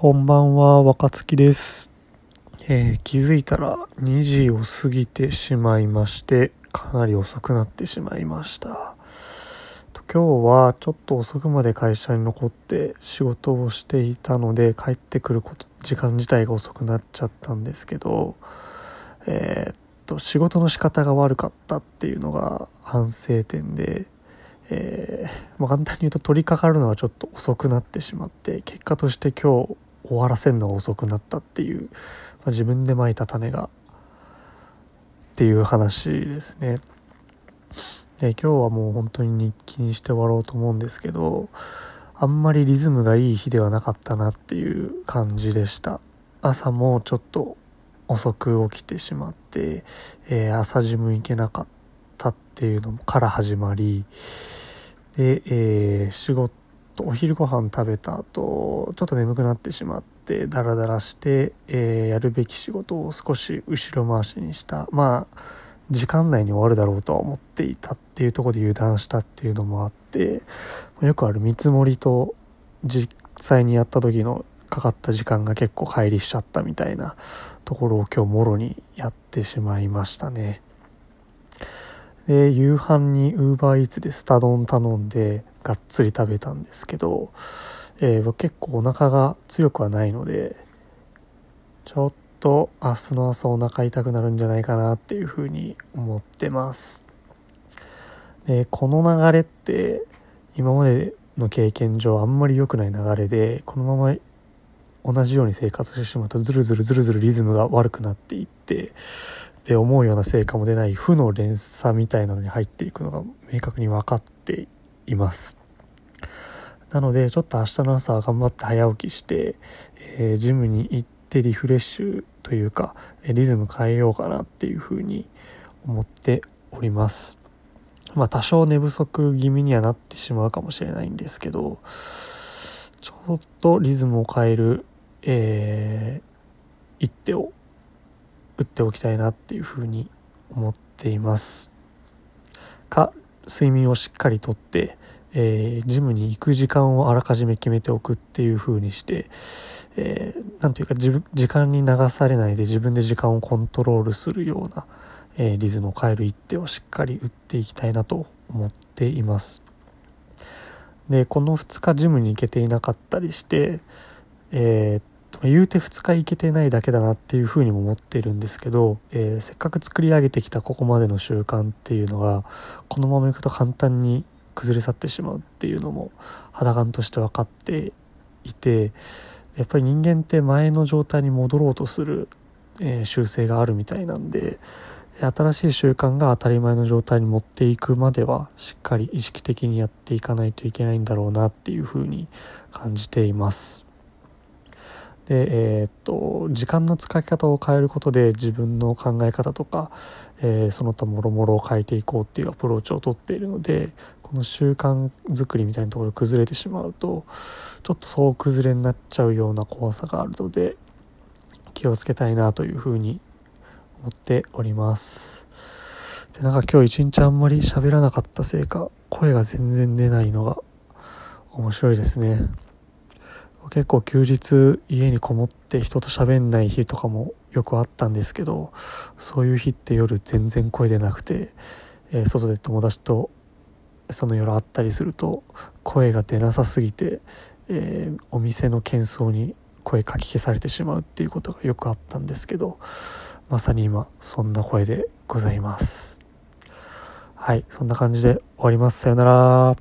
こんばんは、若月です。えー気づいたら2時を過ぎてしまいまして、かなり遅くなってしまいました。今日はちょっと遅くまで会社に残って仕事をしていたので、帰ってくること、時間自体が遅くなっちゃったんですけど、えーっと、仕事の仕方が悪かったっていうのが反省点で、えーまあ、簡単に言うと取り掛かるのはちょっと遅くなってしまって結果として今日終わらせるのが遅くなったっていう、まあ、自分でまいた種がっていう話ですね。で今日はもう本当に日記にして終わろうと思うんですけどあんまりリズムがいい日ではなかったなっていう感じでした。朝もちょっと遅く起きてしまって、えー朝ジム行けなかったっていうのから始まりで、えー仕事とお昼ご飯食べた後ちょっと眠くなってしまってダラダラして、えーやるべき仕事を少し後ろ回しにしたまあ時間内に終わるだろうとは思っていたっていうところで油断したっていうのもあってよくある見積もりと実際にやった時のかかった時間が結構乖離しちゃったみたいなところを今日もろにやってしまいましたね。で夕飯にウーバーイーツでスタ丼頼んでがっつり食べたんですけど、えー結構お腹が強くはないのでちょっと明日の朝お腹痛くなるんじゃないかなっていうふうに思ってます。でこの流れって今までの経験上あんまり良くない流れでこのまま同じように生活してしまうとずるずるずるずるリズムが悪くなっていってで思うような成果も出ない負の連鎖みたいなのに入っていくのが明確に分かっています。なのでちょっと明日の朝は頑張って早起きして、えージムに行ってリフレッシュというかリズム変えようかなっていうふうに思っております。まあ多少寝不足気味にはなってしまうかもしれないんですけどちょっとリズムを変える、えー一手を打っておきたいなっていうふうに思っています。か睡眠をしっかりとって、えージムに行く時間をあらかじめ決めておくっていうふうにして、えーなんていうか自分時間に流されないで自分で時間をコントロールするような、えーリズムを変える一手をしっかり打っていきたいなと思っています。でこの2日ジムに行けていなかったりしてえー言うて2日行けてないだけだなっていうふうにも思っているんですけど、えーせっかく作り上げてきたここまでの習慣っていうのがこのままいくと簡単に崩れ去ってしまうっていうのも肌感として分かっていてやっぱり人間って前の状態に戻ろうとする、えー習性があるみたいなんで新しい習慣が当たり前の状態に持っていくまではしっかり意識的にやっていかないといけないんだろうなっていうふうに感じています。でえーっと時間の使い方を変えることで自分の考え方とか、えーその他もろもろを変えていこうっていうアプローチをとっているのでこの習慣作りみたいなところ崩れてしまうとちょっと総崩れになっちゃうような怖さがあるので気をつけたいなというふうに思っております。でなんか今日一日あんまり喋らなかったせいか声が全然出ないのが面白いですね。結構休日家にこもって人と喋んない日とかもよくあったんですけどそういう日って夜全然声出なくて、えー外で友達とその夜会ったりすると声が出なさすぎて、えーお店の喧騒に声かき消されてしまうっていうことがよくあったんですけどまさに今そんな声でございます。はいそんな感じで終わります。さよなら。